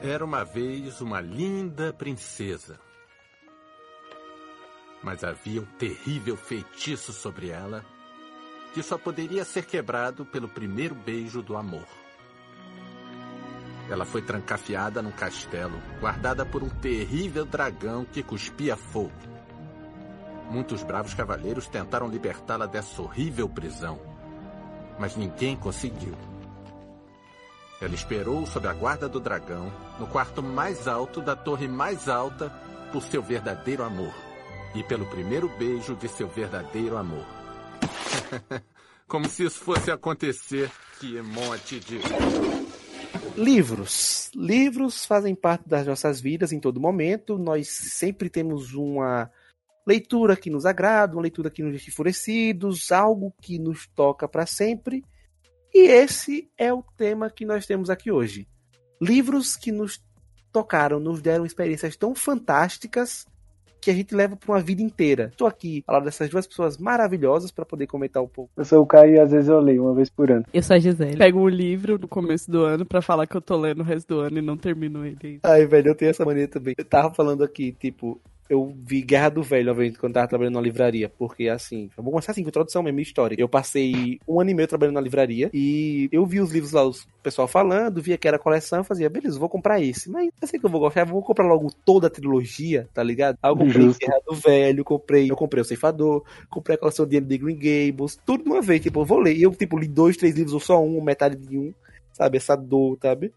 Era uma vez uma linda princesa. Mas havia um terrível feitiço sobre ela que só poderia ser quebrado pelo primeiro beijo do amor. Ela foi trancafiada num castelo, guardada por um terrível dragão que cuspia fogo. Muitos bravos cavaleiros tentaram libertá-la dessa horrível prisão, mas ninguém conseguiu. Ela esperou sob a guarda do dragão, no quarto mais alto da torre mais alta, por seu verdadeiro amor. E pelo primeiro beijo de seu verdadeiro amor. Como se isso fosse acontecer. Que emote de. Livros. Livros fazem parte das nossas vidas em todo momento. Nós sempre temos uma leitura que nos agrada, uma leitura que nos deixa enfurecidos, algo que nos toca para sempre. E esse é o tema que nós temos aqui hoje. Livros que nos tocaram, nos deram experiências tão fantásticas que a gente leva para uma vida inteira. Estou aqui falar dessas duas pessoas maravilhosas para poder comentar um pouco. Eu sou o Caio e às vezes eu leio uma vez por ano. Eu sou a Gisele. Pego um livro no começo do ano para falar que eu tô lendo o resto do ano e não termino ele ainda. Ai, velho, eu tenho essa mania também. Eu tava falando aqui, tipo, eu vi Guerra do Velho, obviamente, quando tava trabalhando na livraria. Porque, assim, eu vou começar assim, com introdução mesmo, história. Eu passei um ano e meio trabalhando na livraria e eu vi os livros lá, o pessoal falando, via que era coleção, eu fazia, beleza, vou comprar esse. Mas eu sei que eu vou gostar, eu vou comprar logo toda a trilogia, tá ligado? Aí eu comprei Justo. Guerra do Velho, comprei, eu comprei o Ceifador, comprei a coleção de The Green Gables, tudo de uma vez, tipo, eu vou ler. E eu, tipo, li dois, três livros, ou só um, ou metade de um, sabe? Essa dor, sabe?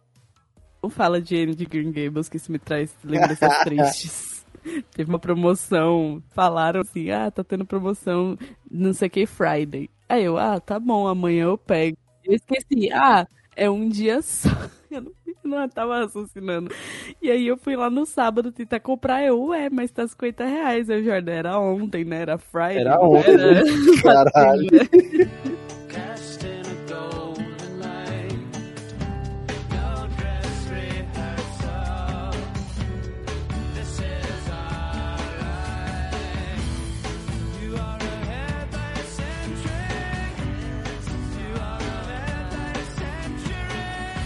Não fala de Anne de Green Gables, que isso me traz lembranças tristes. Teve uma promoção, falaram assim, ah, tá tendo promoção, não sei o que, Friday. Aí eu, ah, tá bom, amanhã eu pego. Eu esqueci, ah, é um dia só. Eu não, eu não tava raciocinando. E aí eu fui lá no sábado tentar comprar, eu, ué, mas tá 50 reais. Eu, Jordan, era ontem, né? Era Friday. Era ontem, né? Caralho.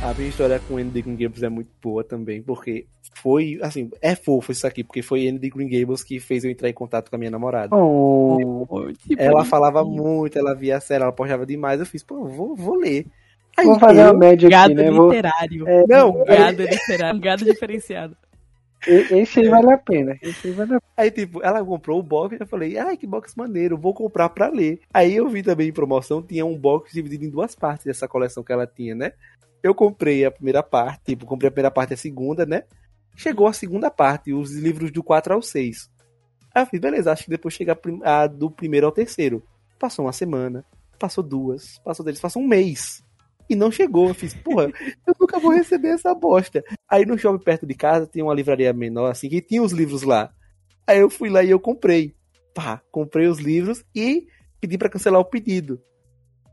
A minha história com Andy Green Gables é muito boa também, porque foi, assim, é fofo isso aqui, porque foi Andy Green Gables que fez eu entrar em contato com a minha namorada. Oh, Tipo, Ela falava muito, ela via a série, ela postava demais, eu fiz, pô, vou, vou ler. Aí vou fazer eu, uma média aqui, Gado né? Vou... literário. É, Não, Gado literário. Um gado diferenciado. Esse aí vale a pena. Esse aí vale a pena. Aí, tipo, ela comprou o box e eu falei, ai, que box maneiro, vou comprar pra ler. Aí eu vi também em promoção, tinha um box dividido em duas partes dessa coleção que ela tinha, né? Eu comprei a primeira parte, tipo, comprei a primeira parte e a segunda, né? Chegou a segunda parte, os livros do 4 ao 6. Aí eu fiz, beleza, acho que depois chega a, a do primeiro ao terceiro. Passou uma semana, passou duas, passou deles, passou um mês. E não chegou. Eu fiz, porra, eu nunca vou receber essa bosta. Aí no shopping perto de casa tinha uma livraria menor, assim, que tinha os livros lá. Aí eu fui lá e eu comprei. Pá, comprei os livros e pedi pra cancelar o pedido.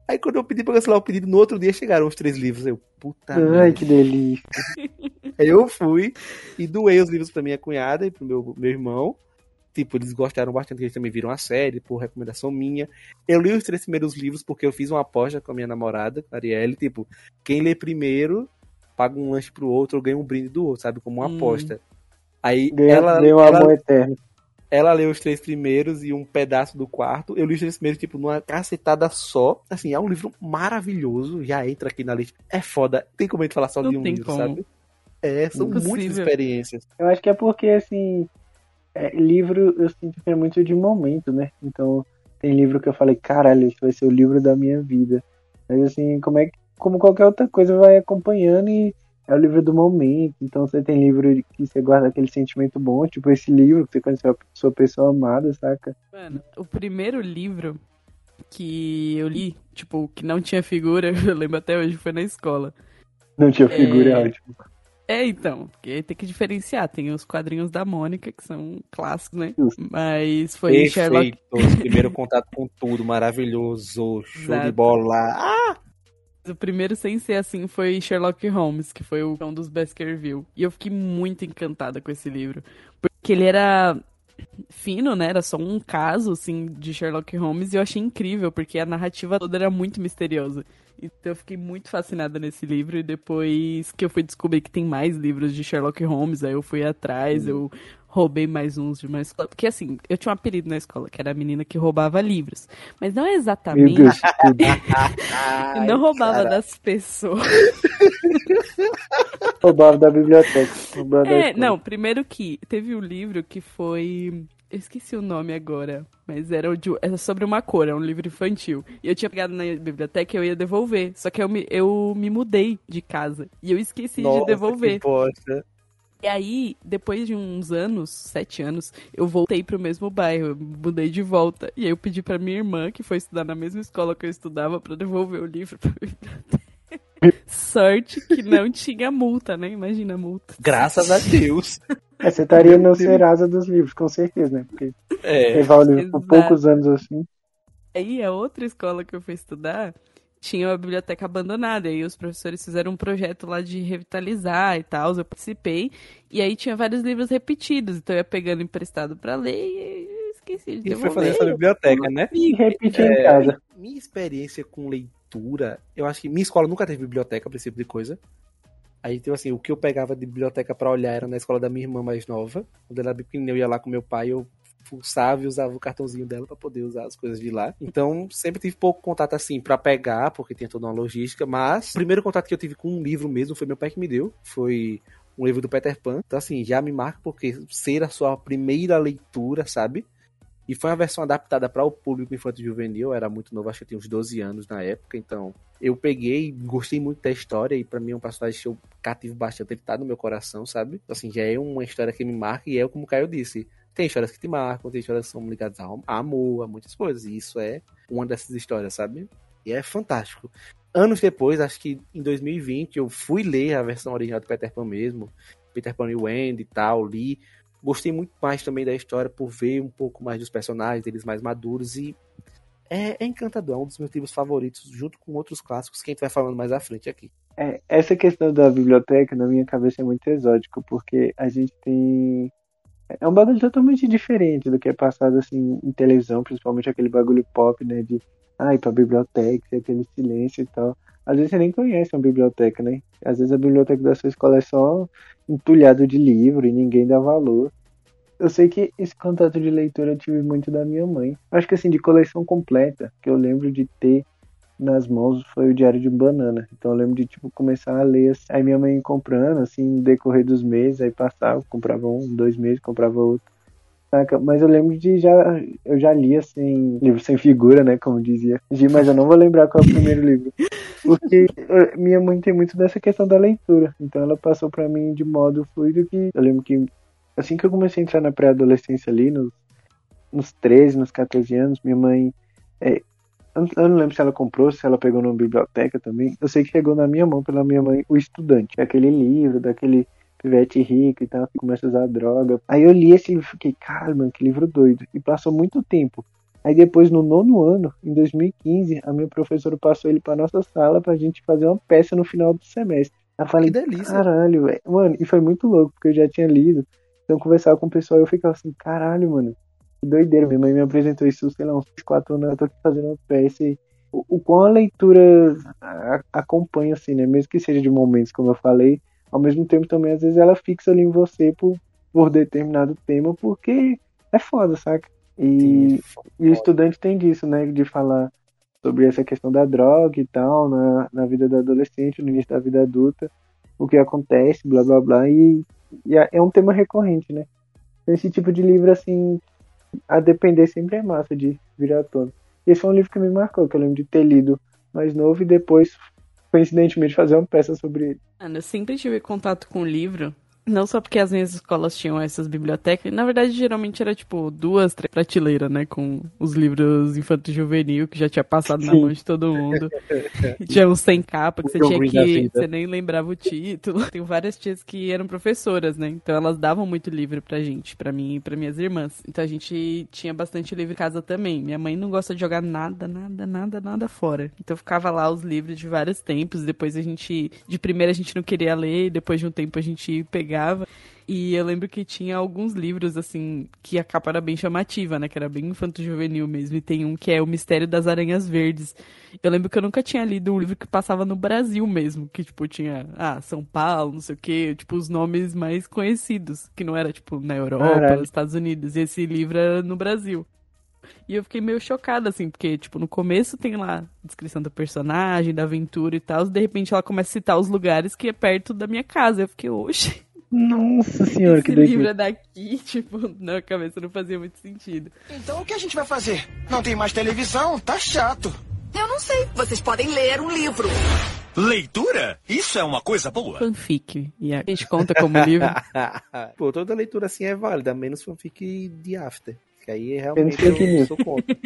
Aí quando eu pedi pra cancelar o pedido, no outro dia chegaram os três livros. Eu, puta Ai, que delícia. Aí eu fui e doei os livros pra minha cunhada e pro meu, meu irmão. Tipo, eles gostaram bastante, que eles também viram a série, por recomendação minha. Eu li os três primeiros livros porque eu fiz uma aposta com a minha namorada, Arielle. Tipo, quem lê primeiro, paga um lanche pro outro ou ganha um brinde do outro, sabe? Como uma Hum. aposta. Aí Ganha, ela, ela, amor eterno. Ela leu os três primeiros e um pedaço do quarto. Eu li os três primeiros, tipo, numa cacetada só. Assim, é um livro maravilhoso. Já entra aqui na lista. É foda. Tem como a gente falar só Não de um livro, como. sabe? É, são muitas Impossível. experiências. Eu acho que é porque, assim, é, livro eu sinto que é muito de momento, né? Então, tem livro que eu falei, caralho, esse vai ser o livro da minha vida. Mas, assim, como é que, como qualquer outra coisa, vai acompanhando e é o livro do momento. Então, você tem livro que você guarda aquele sentimento bom, tipo esse livro que você conheceu a sua pessoa amada, saca? Mano, o primeiro livro que eu li, tipo, que não tinha figura, eu lembro até hoje, foi na escola. Não tinha figura, é É. ótimo. É, então, porque tem que diferenciar. Tem os quadrinhos da Mônica, que são clássicos, né? Mas foi Sherlock. Perfeito. Primeiro contato com tudo, maravilhoso. Show de Exato. bola. Ah! O primeiro sem ser assim foi Sherlock Holmes, que foi o um dos Baskerville. E eu fiquei muito encantada com esse livro. Porque ele era. fino, né? Era só um caso, assim, de Sherlock Holmes e eu achei incrível, porque a narrativa toda era muito misteriosa. Então eu fiquei muito fascinada nesse livro e depois que eu fui descobrir que tem mais livros de Sherlock Holmes, aí eu fui atrás, eu roubei mais uns de uma escola. Porque assim, eu tinha um apelido na escola, que era a menina que roubava livros. Mas não é exatamente. Meu Deus, eu não roubava cara. das pessoas. roubava da biblioteca. roubava da É, escola. não, primeiro que teve um livro que foi. Eu esqueci o nome agora, mas era, o de, era sobre uma cor, é um livro infantil. E eu tinha pegado na biblioteca e eu ia devolver. Só que eu me, eu me mudei de casa. E eu esqueci Nossa, de devolver. que bosta. E aí, depois de uns anos, sete anos, eu voltei pro mesmo bairro, eu mudei de volta. E aí eu pedi pra minha irmã, que foi estudar na mesma escola que eu estudava, pra devolver o livro pra biblioteca. Sorte que não tinha multa, né? Imagina a multa. Graças a Deus. É, você estaria no Serasa dos livros, com certeza, né? Porque É. levar o livro por poucos anos assim. Aí a outra escola que eu fui estudar tinha uma biblioteca abandonada. E aí os professores fizeram um projeto lá de revitalizar e tal. Eu participei. E aí tinha vários livros repetidos. Então eu ia pegando emprestado pra ler e esqueci de E foi devolver. fazer essa biblioteca, né? E repetir É. em casa. Minha experiência com leitura, eu acho que minha escola nunca teve biblioteca, esse tipo de coisa. Aí, então, assim, o que eu pegava de biblioteca pra olhar era na escola da minha irmã mais nova. Quando ela era bem pequenininha, eu ia lá com meu pai, eu fuçava e usava o cartãozinho dela pra poder usar as coisas de lá. Então, sempre tive pouco contato, assim, pra pegar, porque tinha toda uma logística. Mas, o primeiro contato que eu tive com um livro mesmo foi meu pai que me deu. Foi um livro do Peter Pan. Então, assim, já me marca porque ser a sua primeira leitura, sabe? E foi uma versão adaptada para o público infantil juvenil, eu era muito novo, acho que eu tinha uns 12 anos na época, então eu peguei, gostei muito da história e para mim é um personagem que eu cativo bastante, ele tá no meu coração, sabe? Assim, já é uma história que me marca e é como o Caio disse, tem histórias que te marcam, tem histórias que são ligadas a amor, a muitas coisas, e isso é uma dessas histórias, sabe? E é fantástico. Anos depois, acho que em 2020, eu fui ler a versão original do Peter Pan mesmo, Peter Pan e Wendy e tal, li, Gostei muito mais também da história por ver um pouco mais dos personagens, deles mais maduros e é, é encantador, é um dos meus livros favoritos, junto com outros clássicos que a gente vai falando mais à frente aqui. É, essa questão da biblioteca, na minha cabeça, é muito exótico, porque a gente tem. É um bagulho totalmente diferente do que é passado assim em televisão, principalmente aquele bagulho pop, né? De ah, ir pra biblioteca, aquele silêncio e tal. Às vezes você nem conhece uma biblioteca, né? Às vezes a biblioteca da sua escola é só entulhado de livro e ninguém dá valor. Eu sei que esse contato de leitura eu tive muito da minha mãe. Acho que assim, de coleção completa, que eu lembro de ter nas mãos foi o Diário de Banana. Então eu lembro de tipo começar a ler, assim, aí minha mãe comprando assim, no decorrer dos meses, aí passava, comprava um, dois meses, comprava outro. Saca? Mas eu lembro de já eu já li assim, livro sem figura, né, como dizia. Mas eu não vou lembrar qual é o primeiro livro. Porque eh, minha mãe tem muito dessa questão da leitura. Então ela passou pra mim de modo fluido que eu lembro que assim que eu comecei a entrar na pré-adolescência ali, nos, nos 13, nos 14 anos, minha mãe. é, eu não lembro se ela comprou, se ela pegou numa biblioteca também. Eu sei que chegou na minha mão pela minha mãe O Estudante, aquele livro daquele pivete rico e tal, que começa a usar droga. Aí eu li esse livro e fiquei, cara, mano, que livro doido. E passou muito tempo. Aí depois, no nono ano, em 2015, a minha professora passou ele pra nossa sala pra gente fazer uma peça no final do semestre. Aí eu falei, Que delícia. caralho, velho. Mano, e foi muito louco, porque eu já tinha lido. Então eu conversava com o pessoal e eu ficava assim, caralho, mano, que doideira. Minha mãe me apresentou isso, sei lá, uns 4 anos, eu tô aqui fazendo uma peça e o, o quão a leitura a- acompanha, assim, né? Mesmo que seja de momentos, como eu falei, ao mesmo tempo também, às vezes, ela fixa ali em você por, por determinado tema, porque é foda, saca? E, e o estudante tem disso, né? De falar sobre essa questão da droga e tal, na, na vida do adolescente, no início da vida adulta, o que acontece, blá blá blá, e, e é é um tema recorrente, né? Esse tipo de livro, assim, a depender sempre é massa de virar à tona. Esse foi um livro que me marcou, que eu lembro de ter lido mais novo e depois, coincidentemente, fazer uma peça sobre ele. Mano, eu sempre tive contato com livro. Não só porque as minhas escolas tinham essas bibliotecas. Na verdade, geralmente era tipo duas, três prateleiras, né? Com os livros infantil juvenil que já tinha passado na mão de todo mundo. Tinha uns sem capa que você tinha que. Você nem lembrava o título. Tem várias tias que eram professoras, né? Então elas davam muito livro pra gente, pra mim e pra minhas irmãs. Então a gente tinha bastante livro em casa também. Minha mãe não gosta de jogar nada, nada, nada, nada fora. Então ficava lá os livros de vários tempos. Depois a gente. De primeira a gente não queria ler, depois de um tempo a gente pegava pegava. E eu lembro que tinha alguns livros, assim, que a capa era bem chamativa, né? Que era bem infanto-juvenil mesmo. E tem um que é O Mistério das Aranhas Verdes. Eu lembro que eu nunca tinha lido um livro que passava no Brasil mesmo. Que, tipo, tinha, ah, São Paulo, não sei o quê. Tipo, os nomes mais conhecidos. Que não era, tipo, na Europa, Caralho. nos Estados Unidos. E esse livro era no Brasil. E eu fiquei meio chocada, assim, porque, tipo, no começo tem lá a descrição do personagem, da aventura e tal. De repente ela começa a citar os lugares que é perto da minha casa. Eu fiquei, oxe, Nossa senhora, esse que livro doideira. é daqui, tipo, na cabeça não fazia muito sentido. Então o que a gente vai fazer? Não tem mais televisão? Tá chato. Eu não sei. Vocês podem ler um livro. Leitura? Isso é uma coisa boa. Fanfic. E a gente conta como livro. Pô, toda leitura assim é válida, menos fanfic de After. Que aí realmente eu news. sou contra.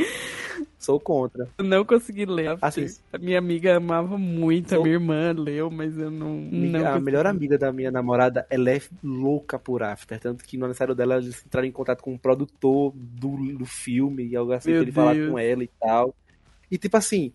sou contra. Eu não consegui ler. Assim, a minha amiga amava muito, a Sou- minha irmã leu, mas eu não. não a melhor amiga da minha namorada, ela é louca por After. Tanto que no aniversário dela, eles entraram em contato com o produtor do, do filme e algo assim, Meu pra ele falar com ela e tal. E tipo assim,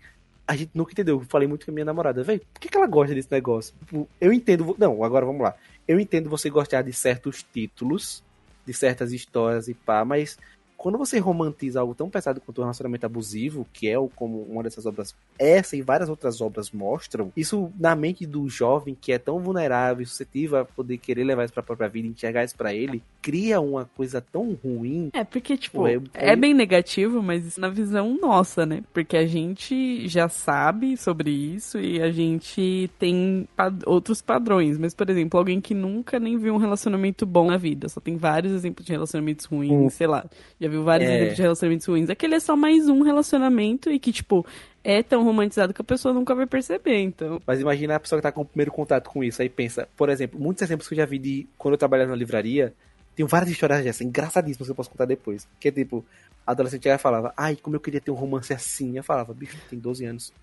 a gente nunca entendeu. Eu falei muito com a minha namorada, velho, por que, que ela gosta desse negócio? Tipo, eu entendo. Não, agora vamos lá. Eu entendo você gostar de certos títulos, de certas histórias e pá, mas quando você romantiza algo tão pesado quanto o relacionamento abusivo, que é o, como uma dessas obras, essa e várias outras obras mostram, isso na mente do jovem que é tão vulnerável e suscetível a poder querer levar isso pra própria vida, enxergar isso pra ele, cria uma coisa tão ruim. É, porque, tipo, Pô, é- é bem negativo, mas isso na visão nossa, né? Porque a gente já sabe sobre isso e a gente tem pad- outros padrões. Mas, por exemplo, alguém que nunca nem viu um relacionamento bom na vida, só tem vários exemplos de relacionamentos ruins, Hum. sei lá, já viu vários É. exemplos de relacionamentos ruins. Aquele é só mais um relacionamento e que, tipo, é tão romantizado que a pessoa nunca vai perceber, então. Mas imagina a pessoa que tá com o primeiro contato com isso, aí pensa, por exemplo, muitos exemplos que eu já vi de quando eu trabalhava na livraria, tem várias histórias dessas, engraçadíssimas que eu posso contar depois. Que é tipo, a adolescente ela falava, ai, como eu queria ter um romance assim. Eu falava, bicho, tem 12 anos.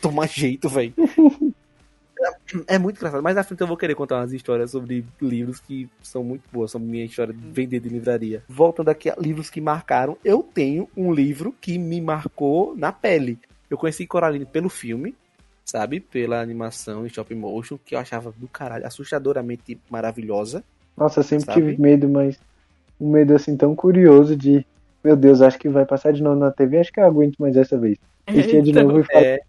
Toma jeito, velho. É muito engraçado, mas na frente eu vou querer contar umas histórias sobre livros que são muito boas, são minha história de vender de livraria. Voltando aqui a livros que marcaram, eu tenho um livro que me marcou na pele. Eu conheci Coraline pelo filme, sabe? Pela animação em stop motion, que eu achava do caralho, assustadoramente maravilhosa. Nossa, eu sempre Sabe? tive medo, mas um medo assim tão curioso de, meu Deus, acho que vai passar de novo na TV, acho que eu aguento mais dessa vez. Assistia de Então, novo e É,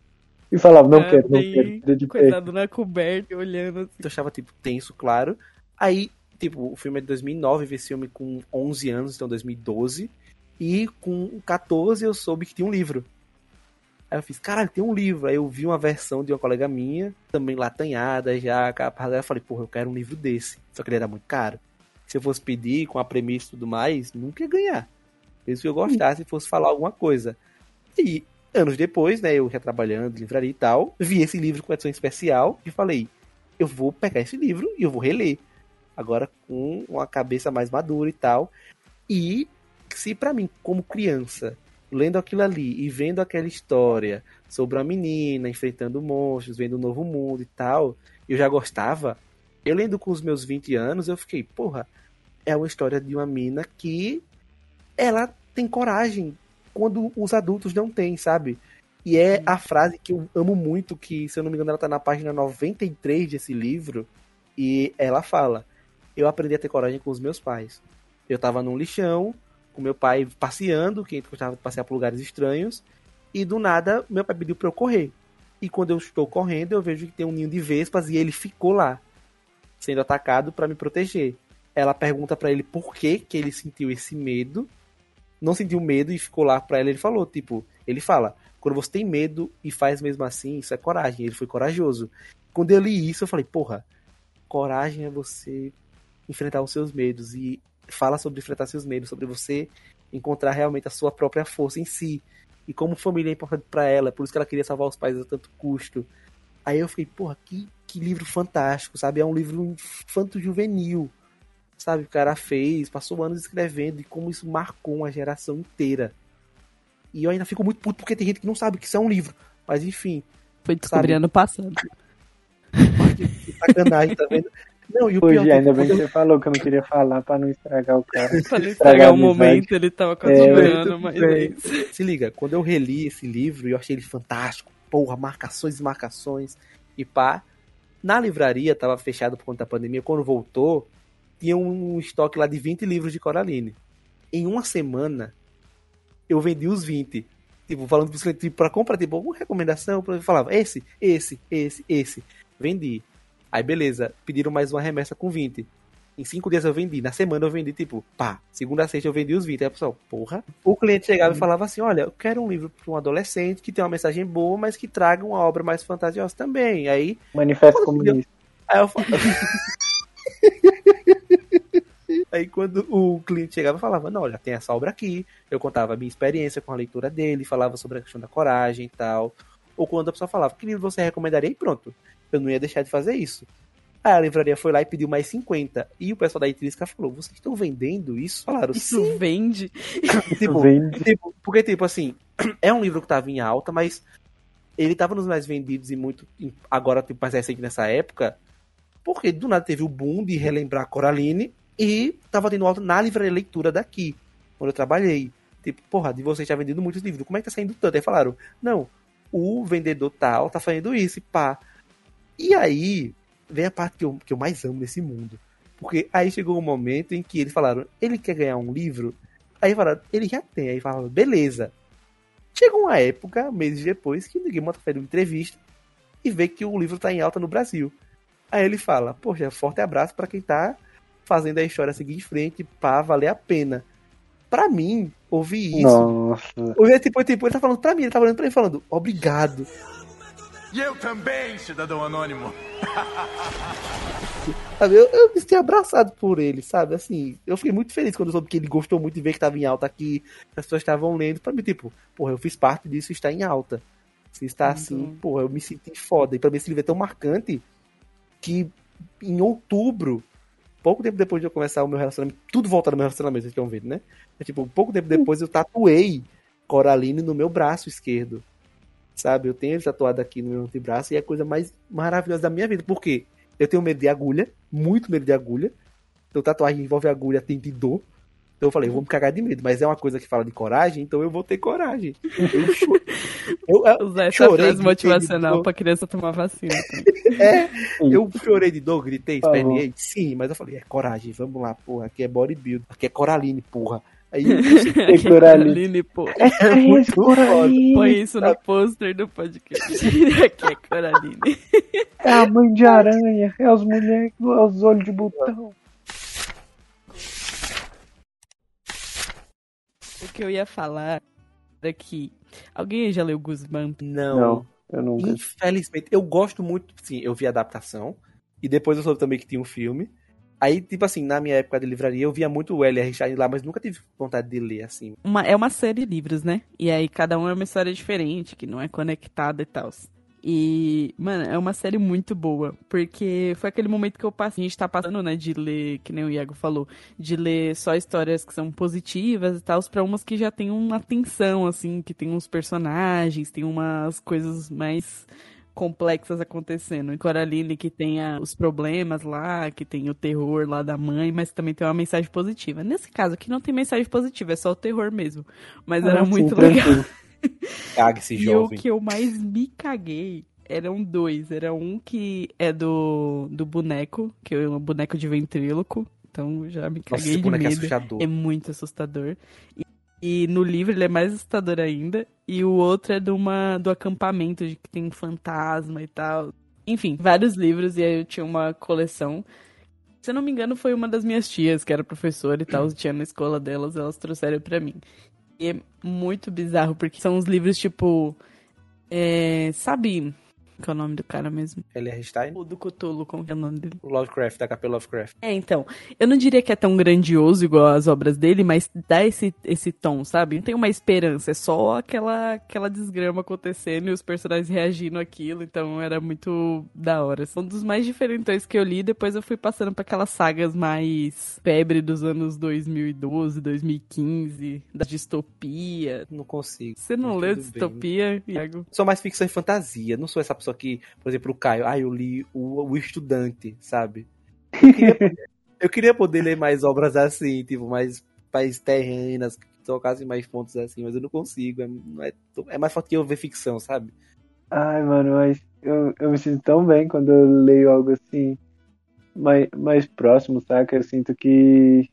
e falava não é, quero, não quero, de pé. Coitado na coberta, olhando assim. eu achava, tipo, tenso, claro. Aí, tipo, o filme é de 2009, vi esse filme com 11 anos, então 2012. E com 14 eu soube que tinha um livro. Aí eu fiz, caralho, tem um livro. Aí eu vi uma versão de uma colega minha, também latanhada já, capa. Aí eu falei, porra, eu quero um livro desse. Só que ele era muito caro. Se eu fosse pedir com a premissa e tudo mais, nunca ia ganhar. Mesmo que eu gostasse e fosse falar alguma coisa. E anos depois, né, eu já trabalhando livraria e tal, vi esse livro com edição especial e falei, eu vou pegar esse livro e eu vou reler. Agora com uma cabeça mais madura e tal. E se pra mim, como criança, lendo aquilo ali e vendo aquela história sobre uma menina enfrentando monstros, vendo um novo mundo e tal, eu já gostava. Eu lendo com os meus 20 anos, eu fiquei, porra, é uma história de uma mina que ela tem coragem quando os adultos não têm, sabe? E é a frase que eu amo muito, que, se eu não me engano, ela tá na página 93 desse livro, e ela fala: Eu aprendi a ter coragem com os meus pais. Eu tava num lixão, com meu pai passeando, que a gente gostava de passear por lugares estranhos, e do nada meu pai pediu pra eu correr. E quando eu estou correndo, eu vejo que tem um ninho de vespas e ele ficou lá, sendo atacado pra me proteger. Ela pergunta pra ele por que que ele sentiu esse medo. Não sentiu medo e ficou lá pra ela. Ele falou, tipo, ele fala: quando você tem medo e faz mesmo assim, isso é coragem. Ele foi corajoso. Quando eu li isso, eu falei, porra, coragem é você enfrentar os seus medos e fala sobre enfrentar seus medos, sobre você encontrar realmente a sua própria força em si e como família é importante pra ela, por isso que ela queria salvar os pais a tanto custo. Aí eu fiquei, porra, que, que livro fantástico, sabe? É um livro infanto-juvenil, sabe? O cara fez, passou anos escrevendo e como isso marcou uma geração inteira. E eu ainda fico muito puto porque tem gente que não sabe que isso é um livro. Mas enfim, Foi descobrir Sabe? ano passado. sacanagem, tá vendo? Não, e o pior Hoje, que ainda bem que você falou que eu não queria falar pra não estragar o cara. Pra não Estragar o momento, ele tava quase É, mas bem. é. Se liga, quando eu reli esse livro, eu achei ele fantástico. Porra, marcações e marcações. E pá. Na livraria, tava fechado por conta da pandemia, quando voltou, tinha um estoque lá de 20 livros de Coraline. Em uma semana, eu vendi os 20. Tipo, falando pros clientes, tipo, pra comprar, tipo, alguma recomendação, eu falava, esse, esse, esse, esse. Vendi. Aí, beleza, pediram mais uma remessa com 20. Em cinco dias eu vendi. Na semana eu vendi, tipo, pá, segunda a sexta eu vendi os 20. Aí, pessoal, porra. O cliente chegava e falava assim: olha, eu quero um livro para um adolescente que tenha uma mensagem boa, mas que traga uma obra mais fantasiosa também. Aí. Manifesto comunista. Aí eu falava. Aí quando o cliente chegava e falava, não, olha, tem essa obra aqui, eu contava a minha experiência com a leitura dele, falava sobre a questão da coragem e tal. Ou quando a pessoa falava, que livro você recomendaria? E pronto. Eu não ia deixar de fazer isso. Aí a livraria foi lá e pediu mais 50. E o pessoal da Intrínseca falou, vocês estão vendendo isso? Falaram, Isso sim. vende. tipo, Vende. tipo, porque, tipo, assim, é um livro que tava em alta, mas ele tava nos mais vendidos e muito. Agora, tipo, mais recente nessa época. Porque do nada teve o boom de relembrar Coraline e tava tendo alta na livraria leitura daqui, onde eu trabalhei. Tipo, porra, de vocês já vendido muitos livros, como é que tá saindo tanto? Aí falaram, não, o vendedor tal tá fazendo isso e pá. E aí vem a parte que eu, que eu mais amo nesse mundo. Porque aí chegou um momento em que eles falaram, ele quer ganhar um livro? Aí falaram, ele já tem. Aí falaram, beleza. Chegou uma época, meses depois, que ninguém manda faz uma entrevista e vê que o livro tá em alta no Brasil. Aí ele fala, poxa, forte abraço para quem tá fazendo a história seguir em frente pra valer a pena. Pra mim, ouvir isso. Nossa. Ouvir, tipo, tipo, ele tá falando pra mim, ele tá falando pra mim falando, obrigado. E eu também, cidadão anônimo. Sabe? Eu, eu me senti abraçado por ele, sabe? Assim, eu fiquei muito feliz quando eu soube que ele gostou muito de ver que tava em alta aqui, que as pessoas estavam lendo. Pra mim, tipo, porra, eu fiz parte disso e está em alta. Se está assim, porra, eu me senti foda. E pra mim esse livro é tão marcante que em outubro, pouco tempo depois de eu começar o meu relacionamento, tudo volta no meu relacionamento, vocês estão vendo, né? É, tipo, pouco tempo depois eu tatuei Coraline no meu braço esquerdo. Sabe? Eu tenho ele tatuado aqui no meu antebraço e é a coisa mais maravilhosa da minha vida. Por quê? Eu tenho medo de agulha, muito medo de agulha. Então tatuagem envolve agulha, tem de dor. Então eu falei, eu vou me cagar de medo, mas é uma coisa que fala de coragem, então eu vou ter coragem. Eu, cho- eu, eu Usar essa chorei, frase motivacional pra criança tomar vacina. É, eu chorei de dor, gritei, esperneei. Sim, mas eu falei, é coragem, vamos lá, porra. Aqui é bodybuild, aqui é Coraline, porra. Aí Aqui é Coraline. Coraline, pô. é muito foda. Põe isso no pôster do podcast. Aqui é Coraline. É a mãe de aranha, é os moleques, é os olhos de botão. O que eu ia falar era que. Alguém já leu Guzmán? Não, Não, eu nunca. infelizmente. Eu gosto muito, sim, eu vi a adaptação. E depois eu soube também que tinha um filme. Aí, tipo assim, na minha época de livraria, eu via muito o L.R. Stein lá, mas nunca tive vontade de ler, assim. Uma, é uma série de livros, né? E aí cada um é uma história diferente, que não é conectada e tal. E, mano, é uma série muito boa. Porque foi aquele momento que eu passei. A gente tá passando, né, de ler, que nem o Iago falou, de ler só histórias que são positivas e tal, pra umas que já tem uma tensão, assim, que tem uns personagens, tem umas coisas mais complexas acontecendo. E Coraline que tem a- os problemas lá, que tem o terror lá da mãe, mas também tem uma mensagem positiva. Nesse caso aqui não tem mensagem positiva, é só o terror mesmo. Mas era Ah, sim, muito legal. Tranquilo. Cague esse E o jovem. que eu mais me caguei eram dois. Era um que é do, do boneco, que é um boneco de ventríloco. Então já me Nossa, caguei esse de boneco é medo. assustador. É muito assustador. E, e no livro ele é mais assustador ainda. E o outro é de uma, do acampamento, de que tem fantasma e tal. Enfim, vários livros. E aí eu tinha uma coleção. Se eu não me engano, foi uma das minhas tias, que era professora e tal, tinha na escola delas, elas trouxeram pra mim. É muito bizarro, porque são uns livros tipo. É, sabe. Qual é o nome do cara mesmo? L.R. Stein? O do Cthulhu, como que é o nome dele? O Lovecraft, da HP Lovecraft. É, então, eu não diria que é tão grandioso igual as obras dele, mas dá esse, esse tom, sabe? Não tem uma esperança, é só aquela, aquela desgrama acontecendo e os personagens reagindo àquilo, então era muito da hora. São dos mais diferentões que eu li, depois eu fui passando para aquelas sagas mais febre dos anos 2012, 2015, da distopia. Não consigo. Você não leu tudo bem. distopia, Iago? Sou mais ficção e fantasia. Não sou essa pessoa que, por exemplo, o Caio, ah, eu li o, o Estudante, sabe? Eu queria, eu queria poder ler mais obras assim, tipo, mais, mais terrenas, que tocassem mais pontos assim, mas eu não consigo. É, não é, é mais forte que eu ver ficção, sabe? Ai, mano, mas eu, eu me sinto tão bem quando eu leio algo assim mais, mais próximo, saca? Eu sinto que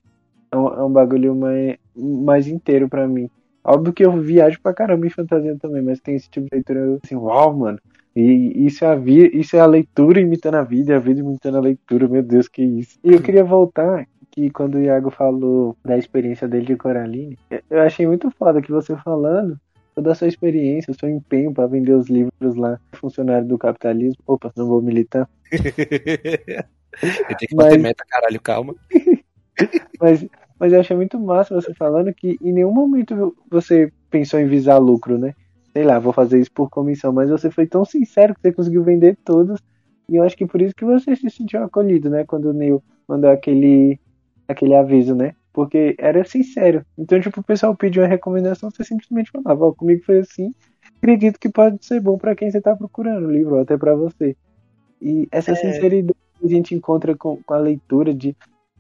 é um, é um bagulho mais, mais inteiro pra mim. Óbvio que eu viajo pra caramba em fantasia também, mas tem esse tipo de leitura assim, uau, mano. E isso é a, vi, isso é a leitura imitando a vida, e a vida imitando a leitura, meu Deus, que isso. E eu queria voltar que quando o Iago falou da experiência dele de Coraline, eu achei muito foda que você falando toda a sua experiência, o seu empenho para vender os livros lá, funcionário do capitalismo. Opa, não vou militar. eu tenho que bater mas... meta, caralho, calma. mas, mas eu achei muito massa você falando que em nenhum momento você pensou em visar lucro, né? Sei lá, vou fazer isso por comissão, mas você foi tão sincero que você conseguiu vender todos. E eu acho que por isso que você se sentiu acolhido, né? Quando o Neil mandou aquele, aquele aviso, né? Porque era sincero. Então, tipo, o pessoal pediu uma recomendação, você simplesmente falava, ó, comigo foi assim. Acredito que pode ser bom para quem você tá procurando o livro, ou até para você. E essa é... sinceridade que a gente encontra com, com a leitura de.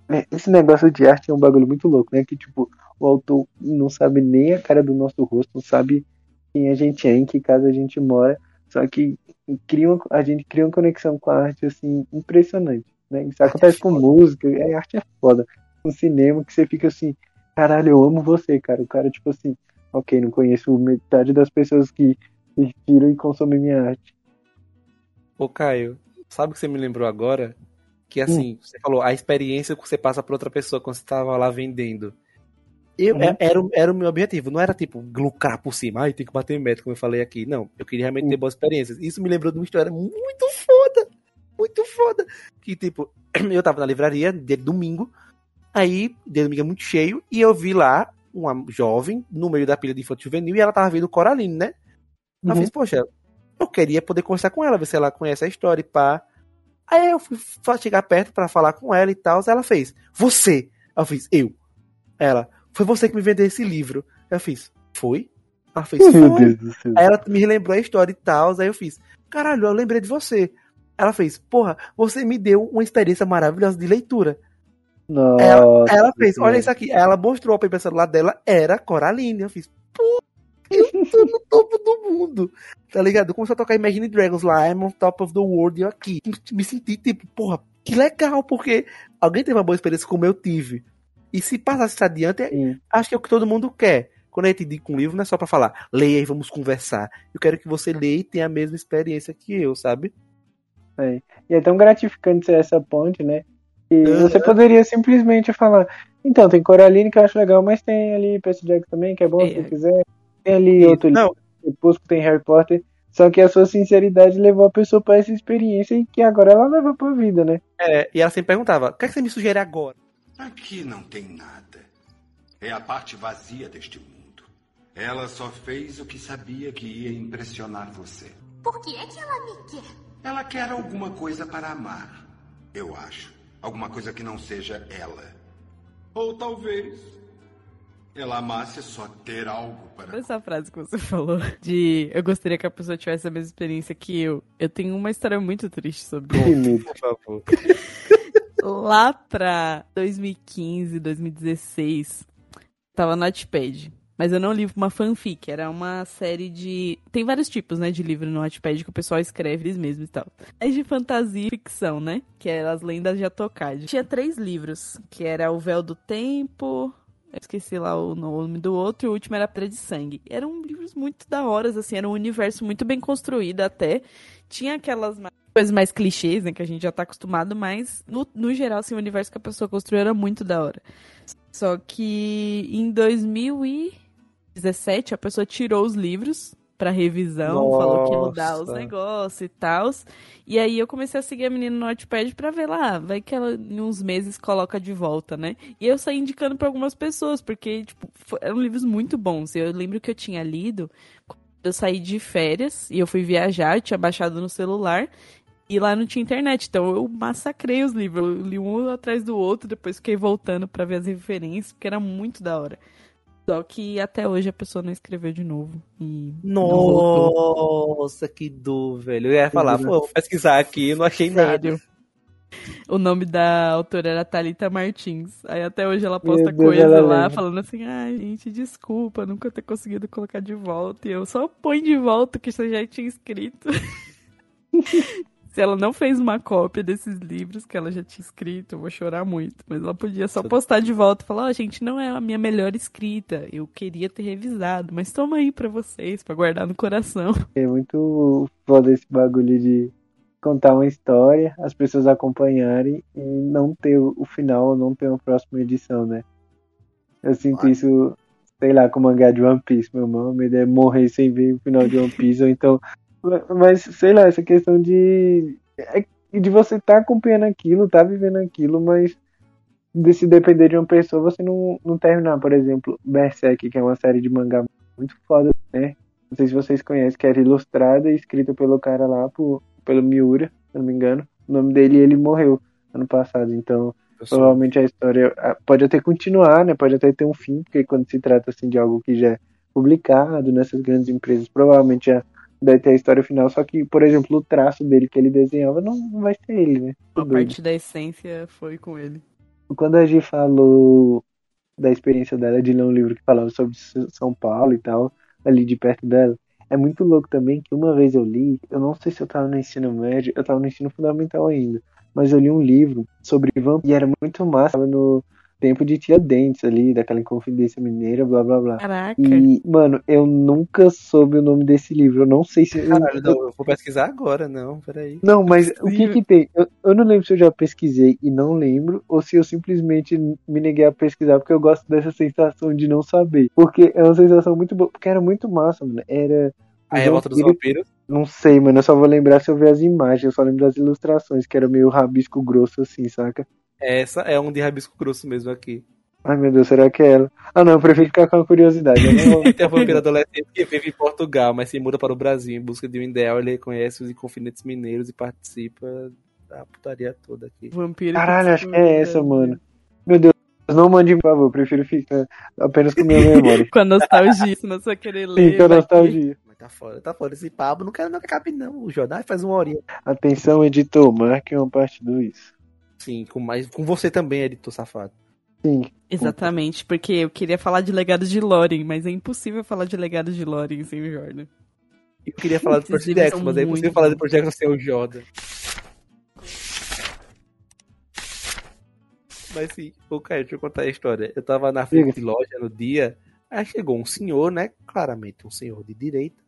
É, esse negócio de arte é um bagulho muito louco, né? Que, tipo, o autor não sabe nem a cara do nosso rosto, não sabe quem a gente é, em que casa a gente mora. Só que cria uma, a gente cria uma conexão com a arte, assim, impressionante. Né? Isso acontece é com música, a arte é foda no cinema que você fica assim, caralho, eu amo você, cara. O cara, tipo assim, ok, não conheço metade das pessoas que tiram e consomem minha arte. Ô, Caio, sabe o que você me lembrou agora? Que assim, hum. você falou, a experiência que você passa pra outra pessoa quando você tava lá vendendo. Eu, uhum. era, era o meu objetivo, não era tipo lucrar por cima, ai, tem que bater meta, como eu falei aqui. Não, eu queria realmente ter boas experiências. Isso me lembrou de uma história muito foda, muito foda. Que tipo, eu tava na livraria, de domingo, Aí, de domingo é muito cheio, e eu vi lá uma jovem no meio da pilha de infantil juvenil e ela tava vendo Coraline, né? Uhum. Eu fiz, poxa, eu queria poder conversar com ela, ver se ela conhece a história e pá. Aí eu fui chegar perto para falar com ela e tal. Ela fez, você. Eu fiz, eu. Ela, foi você que me vendeu esse livro. Eu fiz, foi? Ela fez, foi. Aí ela me lembrou a história e tal. Aí eu fiz, caralho, eu lembrei de você. Ela fez, porra, você me deu uma experiência maravilhosa de leitura. Nossa, ela, ela fez, olha isso aqui. Ela mostrou para o celular dela, era Coraline. Eu fiz, pô, eu tô no topo do mundo. Tá ligado? Começou a tocar Imagine Dragons lá, I'm on top of the world, eu aqui. Me senti tipo, porra, que legal, porque alguém teve uma boa experiência como eu tive. E se passasse adiante, Sim. acho que é o que todo mundo quer. Quando a gente indica um livro, não é só pra falar, leia e vamos conversar. Eu quero que você leia e tenha a mesma experiência que eu, sabe? É. E é tão gratificante ser essa ponte, né? E você poderia simplesmente falar, então, tem Coraline que eu acho legal, mas tem ali Percy Jackson também, que é bom é. se quiser. Tem ali outro não. livro, tem Harry Potter. Só que a sua sinceridade levou a pessoa para essa experiência e que agora ela leva pra vida, né? É, e ela sempre perguntava, o que, é que você me sugere agora? Aqui não tem nada. É a parte vazia deste mundo. Ela só fez o que sabia que ia impressionar você. Por que é que ela me quer? Ela quer alguma coisa para amar, eu acho. Alguma coisa que não seja ela. Ou talvez ela amasse só ter algo para. Essa frase que você falou de eu gostaria que a pessoa tivesse a mesma experiência que eu. Eu tenho uma história muito triste sobre isso. Por favor. Lá pra 2015, 2016, tava no Notepad. Mas eu não li uma fanfic, era uma série de. Tem vários tipos, né, de livro no Wattpad que o pessoal escreve eles mesmos e tal. É de fantasia e ficção, né? Que era As Lendas de Atocade. Tinha três livros, que era O Véu do Tempo. Eu esqueci lá o nome do outro, e o último era Pedra de Sangue. Eram livros muito da hora, assim, era um universo muito bem construído até. Tinha aquelas coisas mais clichês, né, que a gente já tá acostumado, mas no, no geral, assim, o universo que a pessoa construiu era muito da hora. Só que em 2000 e 17, a pessoa tirou os livros para revisão, Nossa. falou que ia mudar os negócios e tal. E aí eu comecei a seguir a menina no Notepad pra ver lá, vai que ela em uns meses coloca de volta, né? E eu saí indicando para algumas pessoas, porque, tipo, eram livros muito bons. Eu lembro que eu tinha lido, eu saí de férias e eu fui viajar, eu tinha baixado no celular. E lá não tinha internet, então eu massacrei os livros. Eu li um atrás do outro, depois fiquei voltando para ver as referências, porque era muito da hora. Só que até hoje a pessoa não escreveu de novo. E Nossa, que dor, velho. Eu ia falar, pô, vou pesquisar aqui, não achei Sério? nada. O nome da autora era Thalita Martins. Aí até hoje ela posta Deus, coisa ela lá lembra. falando assim: ai, gente, desculpa, nunca ter conseguido colocar de volta. E eu só põe de volta o que você já tinha escrito. Se ela não fez uma cópia desses livros que ela já tinha escrito, eu vou chorar muito. Mas ela podia só postar de volta e falar: Ó, gente, não é a minha melhor escrita. Eu queria ter revisado, mas toma aí pra vocês, pra guardar no coração. É muito foda esse bagulho de contar uma história, as pessoas acompanharem e não ter o o final, não ter uma próxima edição, né? Eu sinto isso, sei lá, com o mangá de One Piece, meu irmão. A minha ideia é morrer sem ver o final de One Piece, ou então. Mas, sei lá, essa questão de. é de você estar acompanhando aquilo, tá vivendo aquilo, mas de se depender de uma pessoa, você não, não terminar, por exemplo, Berserk, que é uma série de mangá muito foda, né? Não sei se vocês conhecem, que era ilustrada e escrita pelo cara lá, por, pelo Miura, se não me engano. O nome dele ele morreu ano passado, então provavelmente a história pode até continuar, né? Pode até ter um fim, porque quando se trata assim de algo que já é publicado nessas grandes empresas, provavelmente já deve ter a história final, só que, por exemplo, o traço dele que ele desenhava não, não vai ser ele, né? A doido. parte da essência foi com ele. Quando a Gi falou da experiência dela de ler um livro que falava sobre São Paulo e tal, ali de perto dela, é muito louco também que uma vez eu li, eu não sei se eu tava no ensino médio, eu tava no ensino fundamental ainda, mas eu li um livro sobre vampiros e era muito massa, tava no tempo de Tiradentes ali, daquela Inconfidência Mineira, blá blá blá. Caraca. E, mano, eu nunca soube o nome desse livro, eu não sei se... Caralho, não, eu vou pesquisar agora, não, peraí. Não, mas o que que tem? Eu, eu não lembro se eu já pesquisei e não lembro, ou se eu simplesmente me neguei a pesquisar, porque eu gosto dessa sensação de não saber. Porque é uma sensação muito boa, porque era muito massa, mano. Era. A revolta dos vampiro- vampiros. Não sei, mano, eu só vou lembrar se eu ver as imagens, eu só lembro das ilustrações, que era meio rabisco grosso assim, saca? Essa é um de rabisco grosso mesmo aqui. Ai meu Deus, será que é ela? Ah não, eu prefiro ficar com a curiosidade. Eu não vou- Tem a vampira adolescente que vive em Portugal, mas se muda para o Brasil em busca de um ideal. Ele reconhece os inconfidentes mineiros e participa da putaria toda aqui. Vampiro. Caralho, acho que é essa, mano. Meu Deus, não mande, por favor, eu prefiro ficar apenas com minha memória. Com a nostalgia, se não só querer ler. Sim, com a que- nostalgia. Mas tá fora, tá fora. Esse papo não quero não cabe não. O Jornal faz uma horinha. Atenção, editor, marque uma parte 2. Sim, com, mais, com você também, editor safado. Sim. Exatamente, porque eu queria falar de legados de Loren, mas é impossível falar de legados de Loren sem o Jordan. Eu queria falar do Percy Jackson, mas é muito impossível falar do. Percy Jackson sem o Jordan. Mas sim, ô Caio, deixa eu contar a história. Eu tava na frente de loja no dia, aí chegou um senhor, né? Claramente um senhor de direita.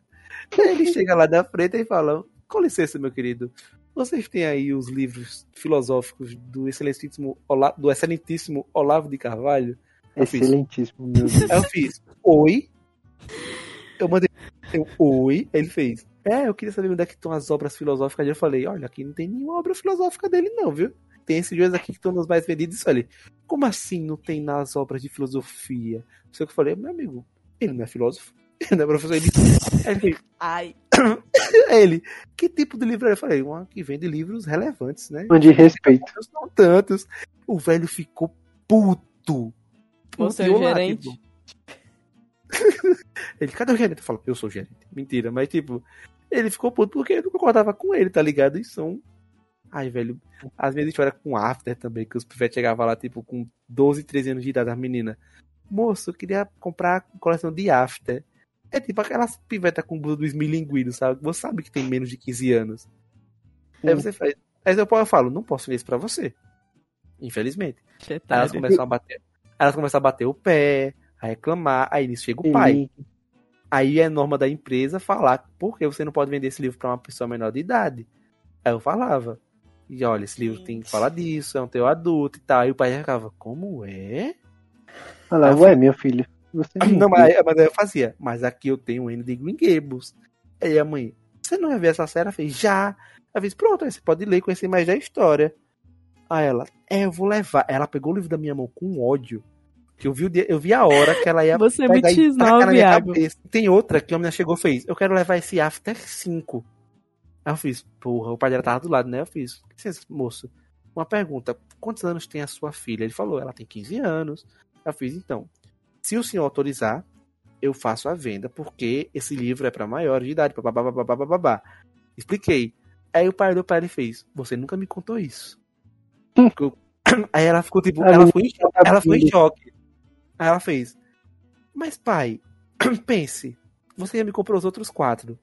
Aí ele chega lá da frente e fala: Com licença, meu querido, vocês têm aí os livros filosóficos do excelentíssimo, Ola- do excelentíssimo Olavo de Carvalho? Eu fiz, Excelentíssimo, meu Deus. Eu fiz, oi. Eu mandei um oi. Ele fez, é, eu queria saber onde é que estão as obras filosóficas. Eu falei, olha, aqui não tem nenhuma obra filosófica dele, não, viu? Tem esses dois aqui que estão nos mais vendidos. Eu falei, como assim não tem nas obras de filosofia? Não sei o que eu falei, meu amigo, ele não é filósofo, ele não é professor. Ele, ele Ai, aí ele, que tipo de livro? Eu falei, uma que vende livros relevantes, né? De respeito. Não são tantos. O velho ficou puto. Você é o lá, gerente? tipo, ele, cadê o gerente? Eu falo, eu sou o gerente. Mentira, mas tipo, ele ficou puto porque eu não concordava com ele, tá ligado? E são. Ai, velho, às vezes história com after também, que os pivetes chegavam lá, tipo, com 12, 13 anos de idade, as meninas. Moço, eu queria comprar coleção de after. É tipo aquelas pivetas com blusa do esmilinguido, sabe? Você sabe que tem menos de 15 anos. Aí você faz. Aí eu falo, não posso ver isso pra você. Infelizmente. Aí elas Chetário. começam a bater. Elas começam a bater o pé, a reclamar, aí nisso chega o pai. Aí é norma da empresa falar por que você não pode vender esse livro pra uma pessoa menor de idade. Aí eu falava. E olha, esse livro tem que falar disso, é um teu adulto e tal. Aí o pai ficava, como é? Olha lá, ué, minha filha. Não, mas, mas aí eu fazia, mas aqui eu tenho o N de Green Gables. Aí a mãe, você não vai ver essa série? Ela fez, já. Ela fez, pronto, aí você pode ler e conhecer mais da história. Aí ela, é, eu vou levar. Ela pegou o livro da minha mão com ódio. Que eu vi, o dia- eu vi a hora que ela ia Você é e X9, minha Iago. cabeça. Tem outra que a menina chegou e fez, eu quero levar esse After 5. Aí eu fiz, porra, o pai dela tava do lado, né? Eu fiz, licença, moço, uma pergunta, quantos anos tem a sua filha? Ele falou, ela tem 15 anos. Aí eu fiz, então, se o senhor autorizar, eu faço a venda, porque esse livro é pra maiores de idade, babá. Expliquei. Aí o pai do pai ele fez, você nunca me contou isso. Aí ela ficou tipo, A ela em choque, tá ela ficou em choque. Aí ela fez, mas pai, pense, você já me comprou os outros quatro.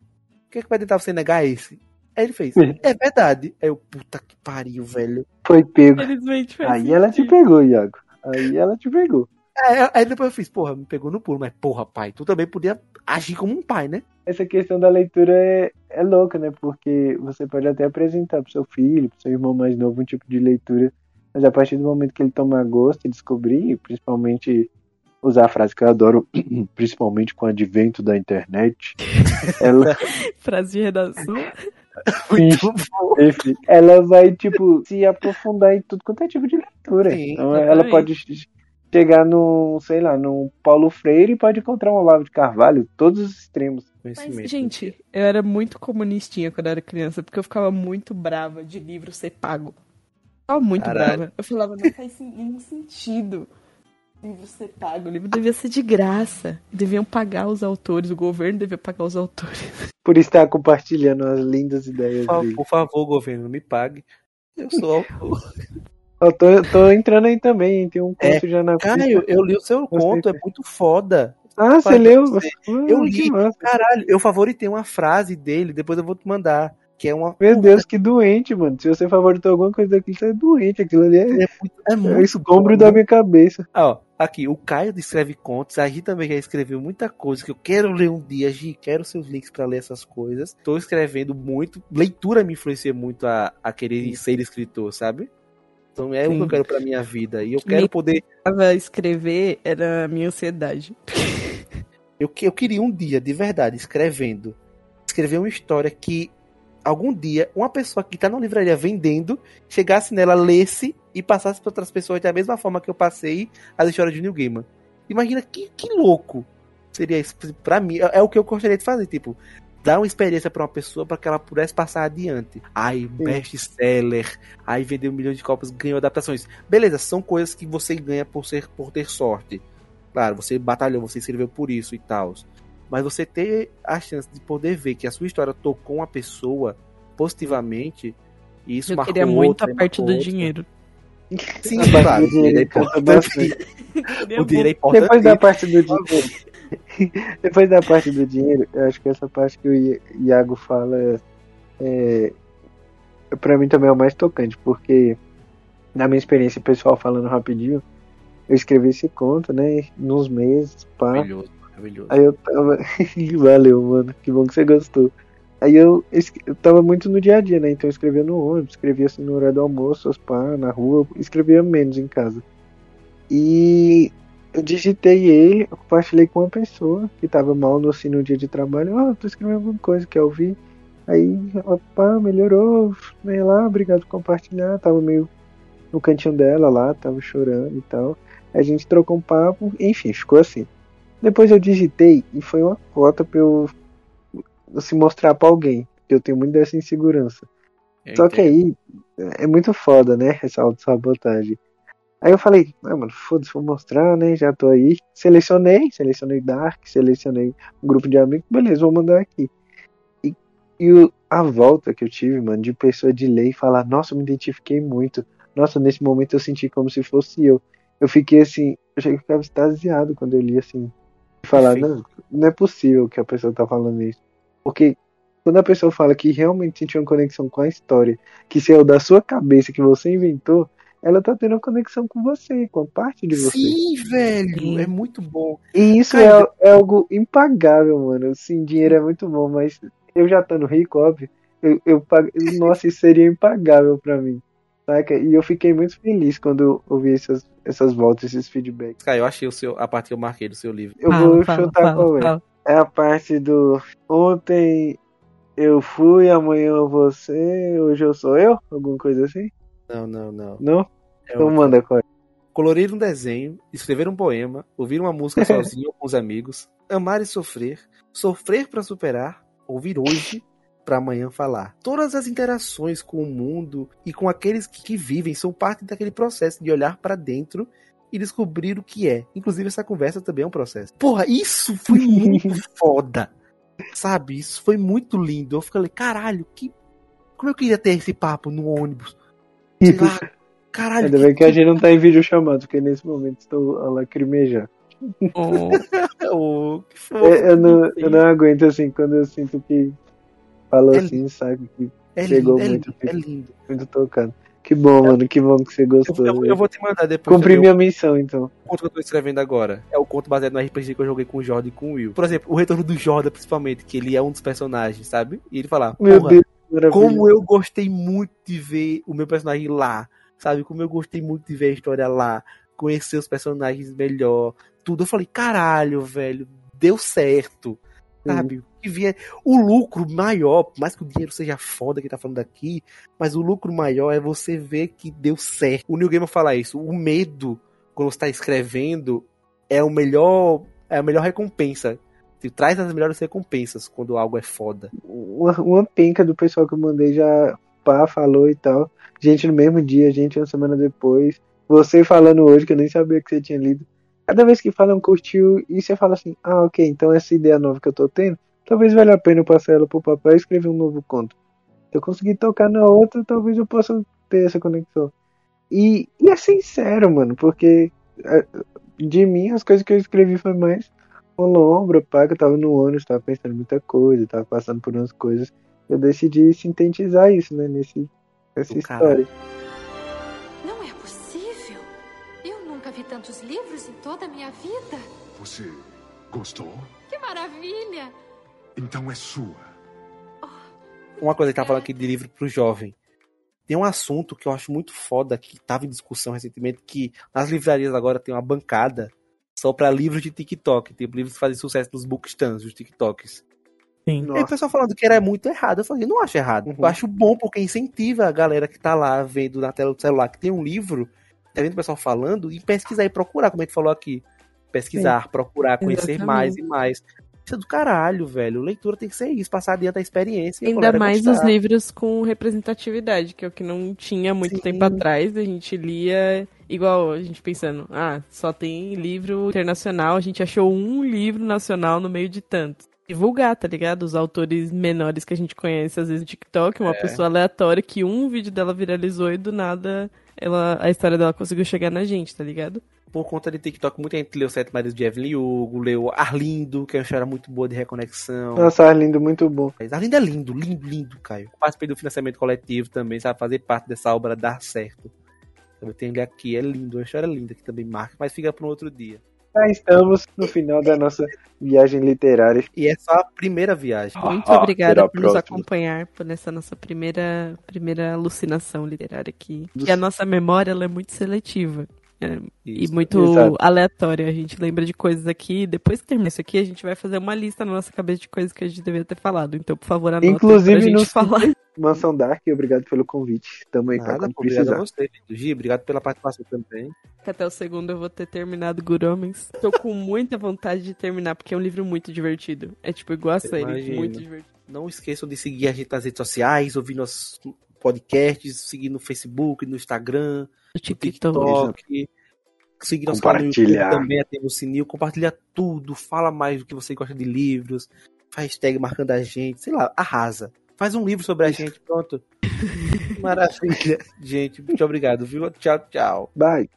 O que é que vai tentar você negar esse? Aí ele fez, é verdade. Aí eu, puta que pariu, velho. Foi pego. Felizmente faz Aí ela te sentido. pegou, Iago. Aí ela te pegou. Aí, aí depois eu fiz, porra, me pegou no pulo, mas porra, pai, tu também podia agir como um pai, né? Essa questão da leitura é, é louca, né? Porque você pode até apresentar pro seu filho, pro seu irmão mais novo, um tipo de leitura. Mas a partir do momento que ele tomar gosto e descobrir, principalmente usar a frase que eu adoro, principalmente com o advento da internet, ela, Frase de redação. Muito enfim, ela vai, tipo, se aprofundar em tudo quanto é tipo de leitura. Sim, então ela exatamente. pode chegar no, sei lá, no Paulo Freire e pode encontrar um Olavo de Carvalho, todos os extremos. Mas, Conhecimento. gente, eu era muito comunistinha quando eu era criança, porque eu ficava muito brava de livro ser pago. Eu ficava muito Caralho. brava. Eu falava, não faz nenhum sentido livro ser pago. O livro devia ser de graça. Deviam pagar os autores, o governo devia pagar os autores. Por estar compartilhando as lindas ideias Por, dele. por favor, governo, me pague. Eu sou autor. Eu tô, tô entrando aí também, tem um É, conto já na Caio, eu li o seu conto, é muito foda. Ah, você leu? você- Ah, Eu li, caralho, eu favoritei uma frase dele, depois eu vou te mandar. Que é uma. Meu Deus, que doente, mano. Se você favoritou alguma coisa daquilo, você é doente. Aquilo ali é, É muito, é é muito o escombro da minha cabeça. Ah, ó, aqui, o Caio escreve contos, a Gi também já escreveu muita coisa que eu quero ler um dia, Gi, quero seus links pra ler essas coisas. Tô escrevendo muito, leitura me influencia muito a, a querer ser escritor, sabe? Então é o que Sim. eu quero pra minha vida. E eu quero Me- poder. Escrever era a minha ansiedade. Eu, eu queria um dia, de verdade, escrevendo, escrever uma história que algum dia uma pessoa que tá na livraria vendendo chegasse nela, lesse e passasse para outras pessoas da mesma forma que eu passei as histórias de New Gaiman. Imagina que, que louco seria isso pra mim. É, é o que eu gostaria de fazer, tipo, dar uma experiência pra uma pessoa para que ela pudesse passar adiante. Aí, best-seller, aí vendeu um milhão de cópias, ganhou adaptações. Beleza, são coisas que você ganha por ser por ter sorte. Claro, você batalhou, você escreveu por isso e tal. Mas você ter a chance de poder ver que a sua história tocou uma pessoa positivamente, e isso eu marcou queria muito outra, a parte do outra. dinheiro. Sim, claro, o dinheiro é. O dinheiro é importante. Depois da parte do dinheiro. Depois da parte do dinheiro, eu acho que essa parte que o Iago fala é, pra mim também é o mais tocante, porque na minha experiência pessoal falando rapidinho, eu escrevi esse conto, né, nos meses, pá. Maravilhoso, maravilhoso. Aí eu tava. Valeu, mano. Que bom que você gostou. Aí eu, eu tava muito no dia a dia, né? Então eu escrevia no ônibus, escrevia assim no horário do almoço, os pá, na rua, escrevia menos em casa. E eu digitei ele, eu compartilhei com uma pessoa que tava mal no, assim, no dia de trabalho. Ah, tô escrevendo alguma coisa que eu vi. Aí pá, melhorou, meio lá, obrigado por compartilhar. Tava meio no cantinho dela lá, tava chorando e tal. Aí a gente trocou um papo, enfim, ficou assim. Depois eu digitei e foi uma cota pra eu se mostrar pra alguém. porque Eu tenho muito dessa insegurança. Eu Só que entendo. aí é muito foda, né? Essa autossabotagem. Aí eu falei, ah, mano, foda-se, vou mostrar, né? Já tô aí. Selecionei, selecionei Dark, selecionei um grupo de amigos, beleza, vou mandar aqui. E, e o- a volta que eu tive, mano, de pessoa de ler e falar, nossa, eu me identifiquei muito. Nossa, nesse momento eu senti como se fosse eu. Eu fiquei assim, eu cheguei a ficar extasiado quando eu li assim. Falar, não, não é possível que a pessoa tá falando isso. Porque quando a pessoa fala que realmente sentiu uma conexão com a história, que saiu da sua cabeça, que você inventou, ela tá tendo uma conexão com você, com a parte de você. Sim, velho, Sim. é muito bom. E isso Cara, é, é algo impagável, mano. Sim, dinheiro é muito bom, mas eu já estando rico, óbvio, eu, eu nossa, isso seria impagável pra mim. Saca? E eu fiquei muito feliz quando eu ouvi essas, essas voltas, esses feedbacks. Caio, eu achei o seu, a parte que eu marquei do seu livro. Eu Fala, vou fala, chutar fala, qual é. fala. É a parte do ontem eu fui, amanhã eu vou ser, hoje eu sou eu? Alguma coisa assim? Não, não, não. Não? É Então outra. manda qual. Colorir um desenho, escrever um poema, ouvir uma música sozinho ou com os amigos, amar e sofrer, sofrer para superar, ouvir hoje para amanhã falar. Todas as interações com o mundo e com aqueles que, que vivem são parte daquele processo de olhar para dentro e descobrir o que é. Inclusive essa conversa também é um processo. Porra, isso foi muito foda. Sabe? Isso foi muito lindo. Eu falei, caralho, que como eu queria ter esse papo no ônibus. Sei lá, Caralho, Ainda bem que a gente não tá em vídeo chamado, porque nesse momento estou a lacrimejar. Oh, Oh, que fofo. É, Eu, não, eu não aguento assim, quando eu sinto que falou É assim, sabe? Que É Chegou lindo, é muito, é lindo. muito tocado. Que bom, mano, que bom que você Eu, gostou. eu- velho. eu vou te mandar depois. Cumpri minha missão, então. O conto que eu tô escrevendo agora é o conto baseado no RPG que eu joguei com o Jordan e com o Will. Por exemplo, o retorno do Jordan, principalmente, que ele é um dos personagens, sabe? E ele fala, Meu Deus. Como eu gostei muito de ver o meu personagem lá, sabe? Como eu gostei muito de ver a história lá, conhecer os personagens melhor, tudo. Eu falei, caralho, velho, deu certo, sabe? O que O lucro maior, por mais que o dinheiro seja foda que tá falando aqui, mas o lucro maior é você ver que deu certo. O New Gamer fala isso, o medo, quando você tá escrevendo, é o melhor, é a melhor recompensa. Te traz as melhores recompensas quando algo é foda. Uma, uma penca do pessoal que eu mandei já pá, falou e tal. Gente no mesmo dia, gente uma semana depois. Você falando hoje, que eu nem sabia que você tinha lido. Cada vez que falam curtiu, e você fala assim, ah, ok, então essa ideia nova que eu tô tendo, talvez valha a pena eu passar ela pro papel e escrever um novo conto. Se eu conseguir tocar na outra, talvez eu possa ter essa conexão. E, e é sincero, mano, porque é, de mim as coisas que eu escrevi foi mais uma lombra, pá, que eu tava no ônibus, tava pensando em muita coisa, tava passando por umas coisas. Eu decidi sintetizar isso, né, nesse, nessa Do história. Não é possível. Eu nunca vi tantos livros em toda a minha vida. Você gostou? Que maravilha! Então é sua. uma coisa que tava falando aqui de livro pro jovem. Tem um assunto que eu acho muito foda, que tava em discussão recentemente, que nas livrarias agora tem uma bancada só pra livros de TikTok, tipo livros que fazem sucesso nos bookstans, dos TikToks. Sim. E o pessoal falando que era muito errado. Eu falei, não acho errado. Uhum. Eu acho bom porque incentiva a galera que tá lá vendo na tela do celular que tem um livro, tá vendo o pessoal falando, e pesquisar e procurar, como a gente falou aqui. Pesquisar, procurar, conhecer Exatamente. mais e mais. Isso é do caralho, velho. Leitura tem que ser isso, passar adiante a experiência. e a Ainda mais gostar. os livros com representatividade, que é o que não tinha muito Sim. tempo atrás. A gente lia igual a gente pensando, ah, só tem livro internacional, a gente achou um livro nacional no meio de tantos. Divulgar, tá ligado? Os autores menores que a gente conhece, às vezes no TikTok, uma É. pessoa aleatória que um vídeo dela viralizou e do nada ela, a história dela conseguiu chegar na gente, tá ligado? Por conta de TikTok, muita gente leu Sete Maridos de Evelyn Hugo, leu Arlindo, que é uma história muito boa de reconexão. Nossa, Arlindo, muito bom. Mas Arlindo é lindo, lindo, lindo, Caio. Participei do financiamento coletivo também, sabe? Fazer parte dessa obra dar certo. Eu tenho ele aqui, é lindo, uma história linda que também marca, mas fica para um outro dia. Já estamos no final da nossa viagem literária. E é só a primeira viagem. Muito Ah, obrigada por nos acompanhar por nessa nossa primeira, primeira alucinação literária aqui. E a nossa memória ela é muito seletiva. é, e muito exato. aleatória. A gente lembra de coisas aqui. Depois que terminar isso aqui, a gente vai fazer uma lista na nossa cabeça de coisas que a gente deveria ter falado. Então, por favor, anota Inclusive pra gente no falar. Mansão Dark, obrigado pelo convite. Tamo aí pra Nada, quando pô, obrigado a você. Gi, obrigado pela participação também. Até o segundo eu vou ter terminado Guromens. Tô com muita vontade de terminar, porque é um livro muito divertido. É tipo igual a série, Imagino. muito divertido. Não esqueçam de seguir a gente nas redes sociais, ouvir nossos podcasts, seguir no Facebook, no Instagram, no TikTok. TikTok. Seguir nosso canal no também, ativa o sininho, compartilha tudo, fala mais do que você gosta de livros, faz tag marcando a gente, sei lá, arrasa. Faz um livro sobre a gente, pronto. Maravilha. Gente, muito obrigado, viu? Tchau, tchau. Bye.